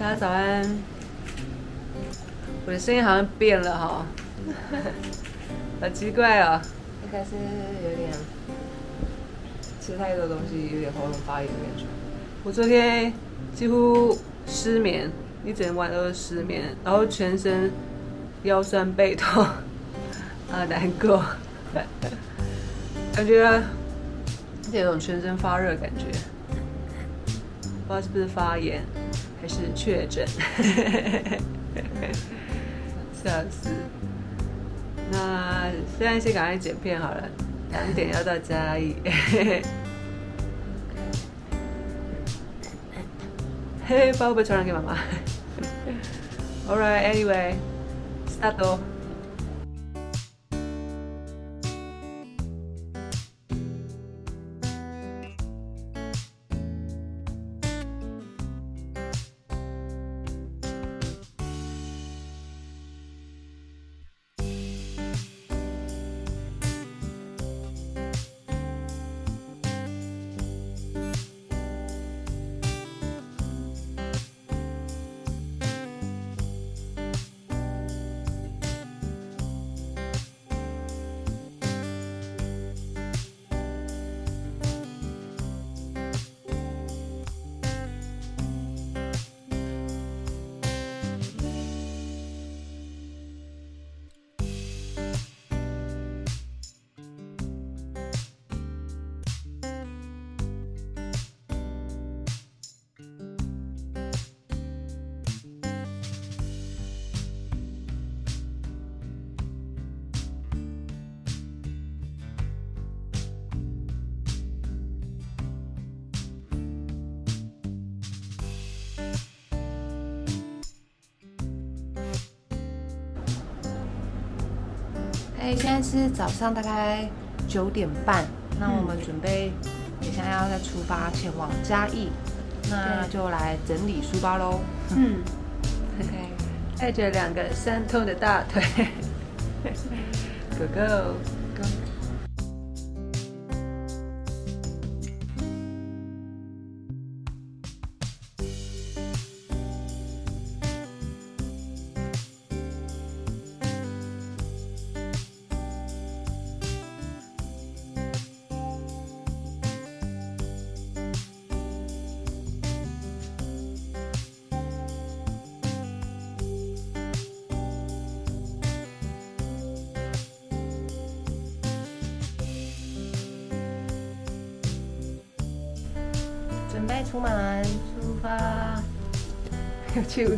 大家早安。我的声音好像变了哈，好奇怪哦，应该是有点吃太多东西，有点喉咙发炎的感觉。我昨天几乎失眠，一整晚都是失眠，然后全身腰酸背痛，啊难过，感觉有种全身发热的感觉，不知道是不是发炎还是确诊。笑死！那现在先赶快剪片好了，两点要到嘉义。嘿，把我被传染给妈妈。Alright, anyway, start. 哎，现在是早上大概九点半，那我们准备等下要再出发前往嘉义，那就来整理书包喽。嗯，OK，带着两个酸痛的大腿，Go Go。准有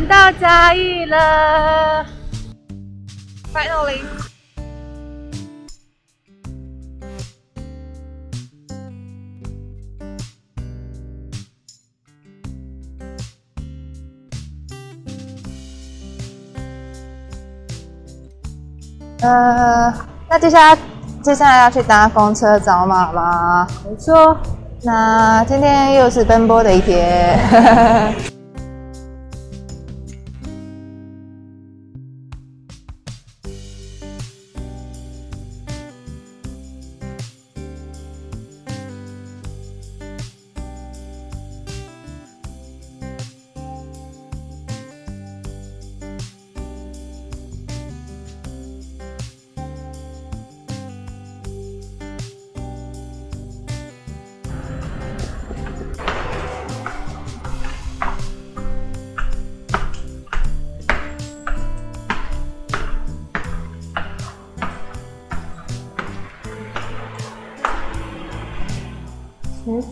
们到嘉义了，finally。呃，那接下来接下来要去搭公车找马吗。没错，那今天又是奔波的一天。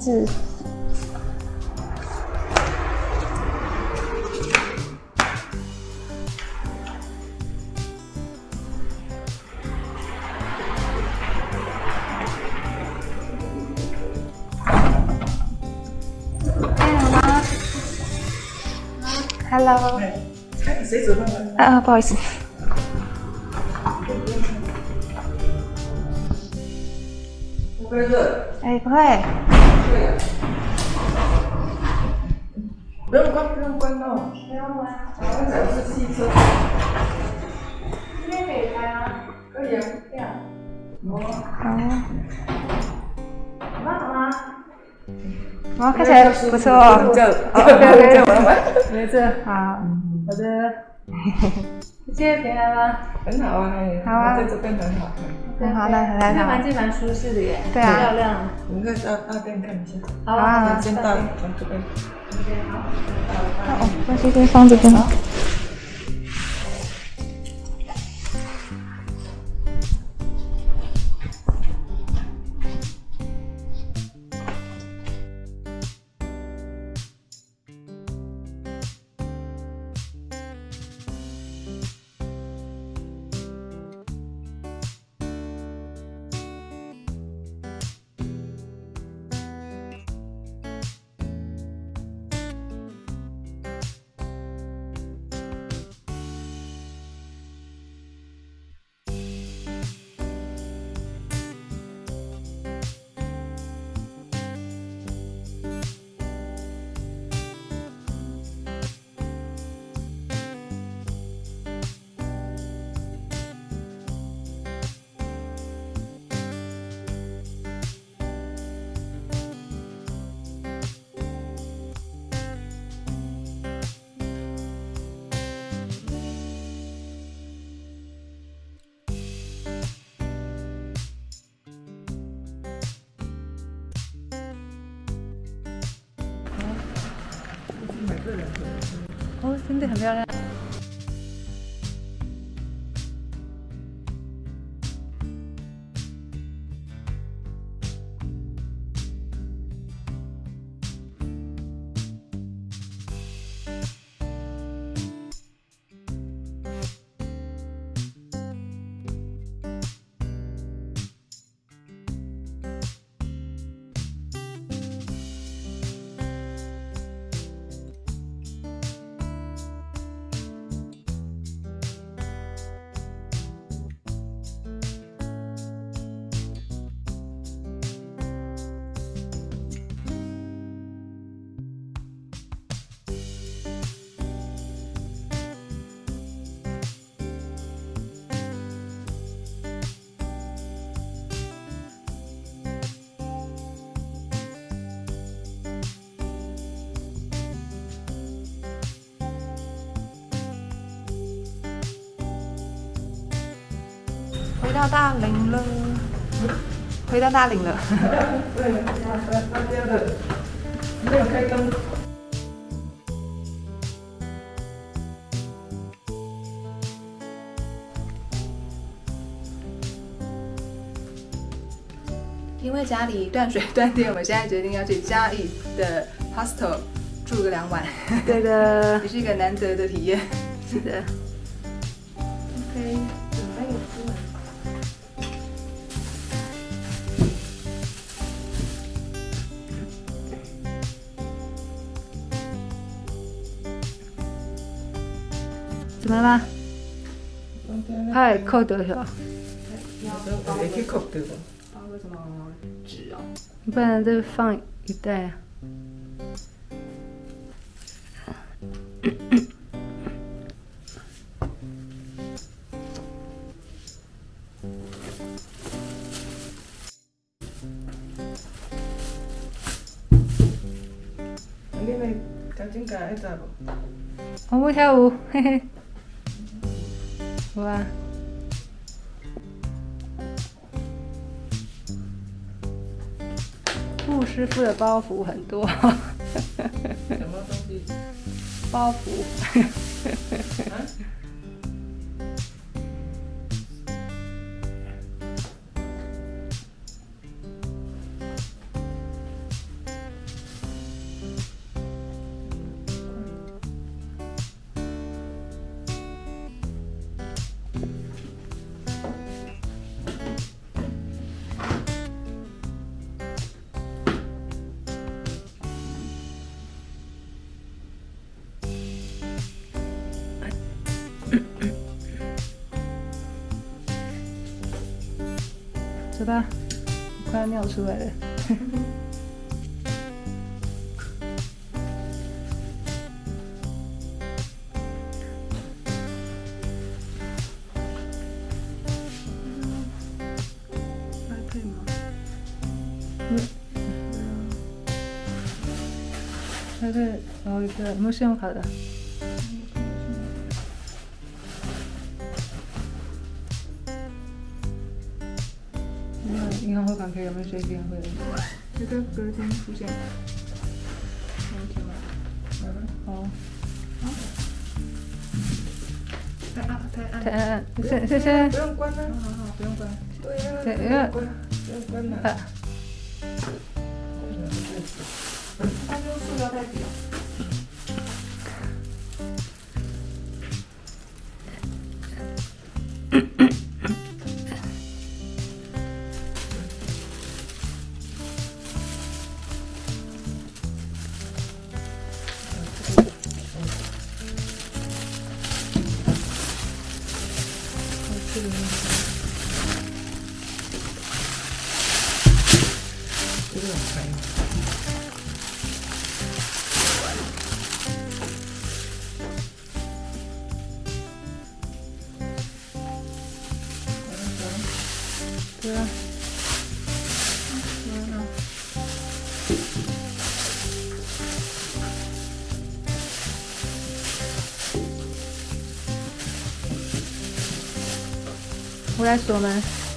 鞋子。Hello。谁煮饭的？啊，不好意思。不会热。哎，不会。不用关，不用关哦。不用关。我讲的是汽车。今天可以开吗？可以啊。这样。哦。好。好吗？好吗？哦，看起来不错哦。这样，好这样，这样。没事，好，好的。今天平安吗？很好啊，哎好啊在这边很好。很好，的很好。环境蛮舒适的耶，对啊漂亮。我们可以到大店看一下。好啊先到从这边。哦，那这边放这边。真的很漂亮。回到大岭了，回到大岭了。对，那边的没有开灯。因为家里断水断电，我们现在决定要去嘉义的 hostel 住个两晚，对的 也，是一个难得的体验。是的。怎么了吗？哎，扣得了，也扣对吧？放个什么纸哦？你不然再放一袋啊。你那赶紧改一下不？我不跳舞，嘿嘿。哇，顾师傅的包袱很多，什么东西？包袱。啊？吧，我快要尿出来了。还可以吗？那个有一个没有信用卡的？银行汇款可以有没有随便汇的？这个隔天出现。明天吗？哦，太暗，太暗。太暗，谢谢谢不。用关了。好好好，不用关。对呀，对不用关，不用关了。我在锁门。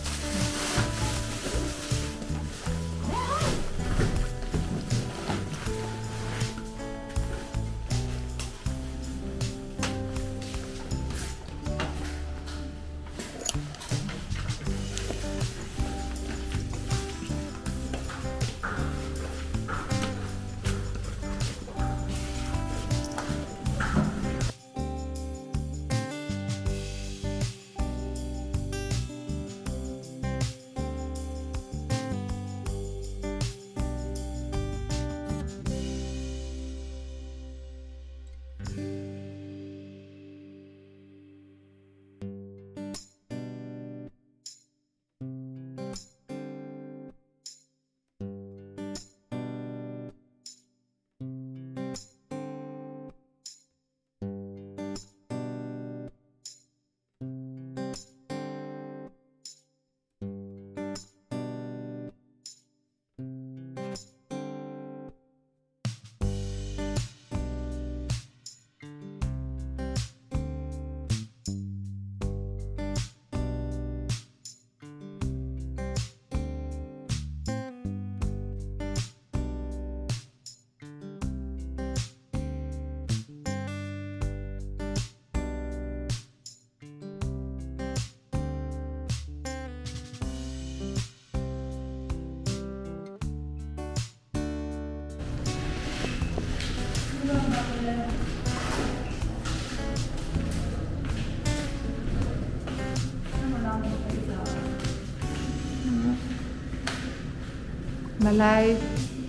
我们来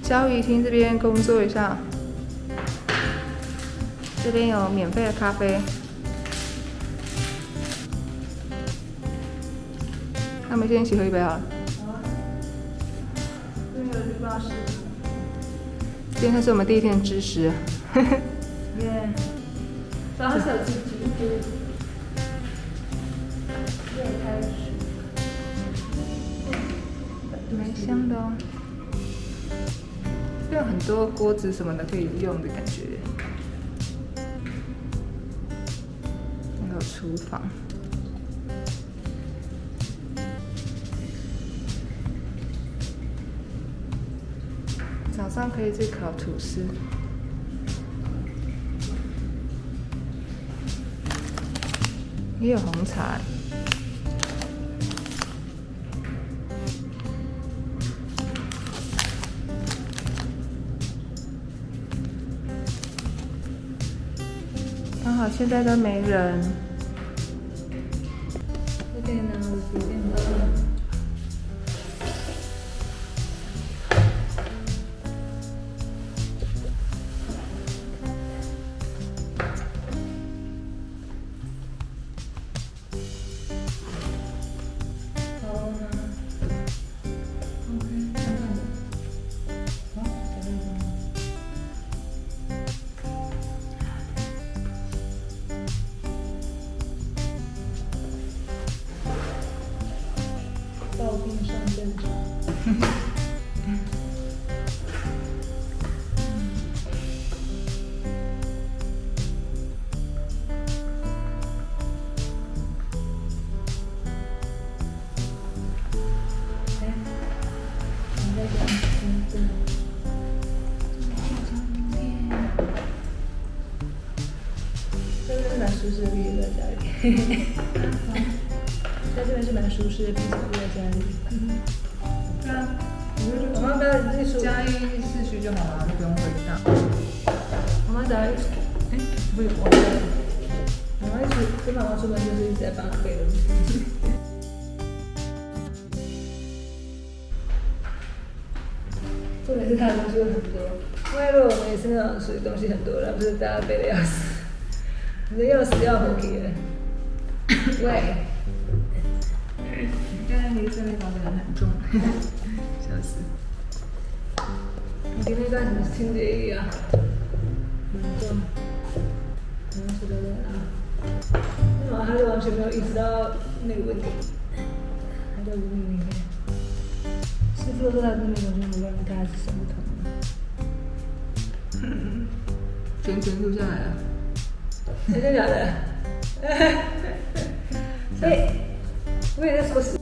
交易厅这边工作一下，这边有免费的咖啡。那我们先一起喝一杯好了。今天是我们第一天的知识。耶，早上自己就又开始。蛮香的哦，有很多锅子什么的可以用的感觉。还有厨房，早上可以去烤吐司。也有红茶。刚好现在都没人。舒适的，比在家里。在这边是蛮舒适的，比起在家里。对啊，我们不要那时候，嘉义市区就好了，就不用回大。我们早一起，哎，不是我们，我妈一直跟妈妈出门就是一直在帮她背东西。重点是他的东西会很多，因为如果我们也是那种属于东西很多，然后不是大家背的要死，你的要死要活给人。喂。刚才你这边包的人很重，笑死。你今天干什么清洁液啊？蛮重，蛮值得的啊。为什么他就完全没有意识到那个问题？还在无名里面。师傅说他跟那个完全没关系，他还是想不通。全程录下来了。真的假的？所以，我也在说实。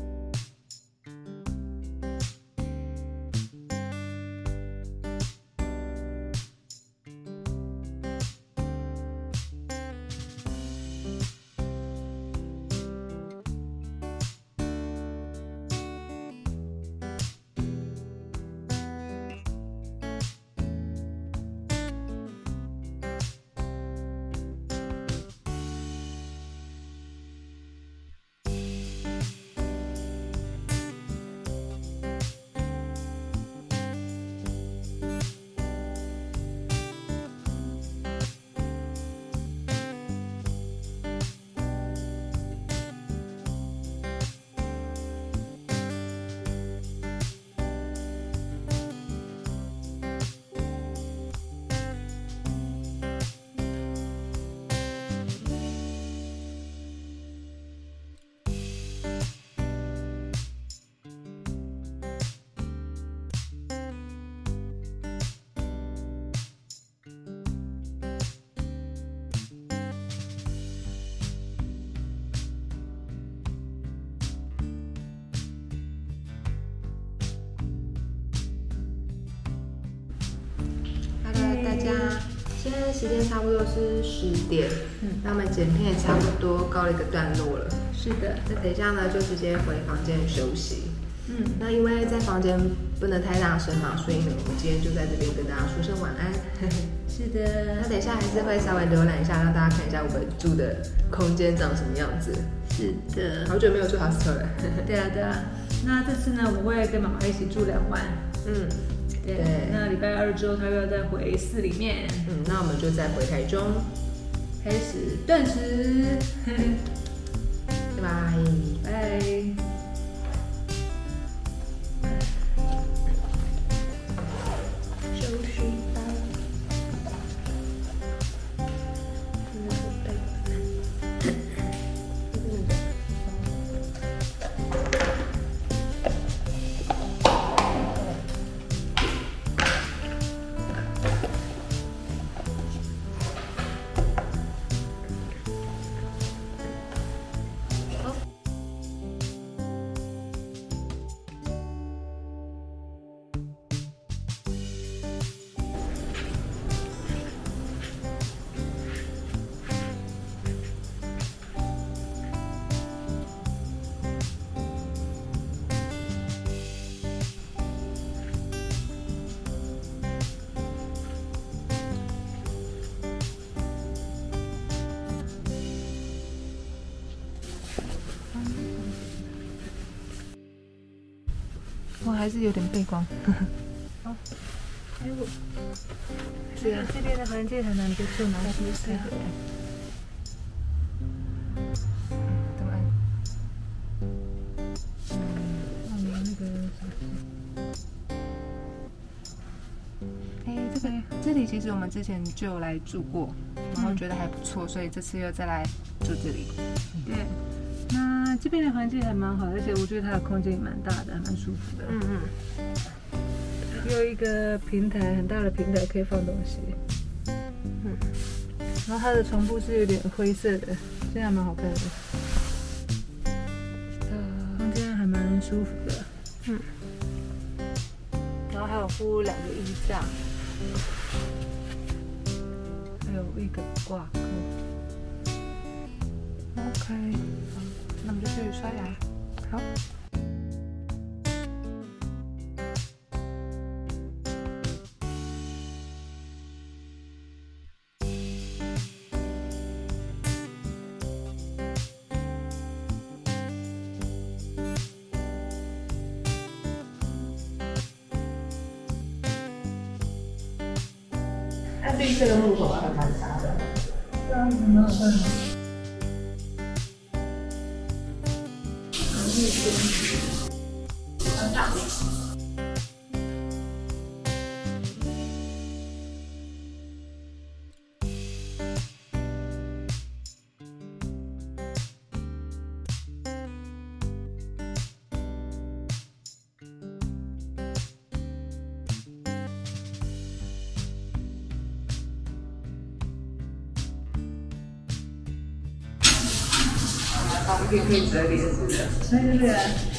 时间差不多是十点，嗯，那我们剪片也差不多告了一个段落了。是的，那等一下呢，就直接回房间休息。嗯，那因为在房间不能太大声嘛，所以呢，我们今天就在这边跟大家说声晚安。是的那，等一下还是会稍微浏览一下，让大家看一下我们住的空间长什么样子。是的，好久没有住 hostel 了。对啊对啊。那这次呢，我会跟妈妈一起住两晚。嗯对，那礼拜二之后，他又要再回市里面嗯，那我们就再回台中，开始断食。拜拜。拜。还是有点背光。哎我，这这边的环境还蛮不错，蛮舒适的。怎么按？哦，你那个哎，这个这里其实我们之前就有来住过，然后觉得还不错，所以这次又再来住这里。对，那这边的环境还蛮好，而且我觉得它的空间也蛮大的，还蛮舒服的。嗯嗯。有一个平台，很大的平台可以放东西。嗯然后它的床铺是有点灰色的，现在还蛮好看的，呃，空间还蛮舒服的。嗯。然后还有附两个衣架，还有一个挂钩。OK，好，那我们就去刷牙。好。它绿色的木头还蛮大的。旁边可以折叠式的。对对对。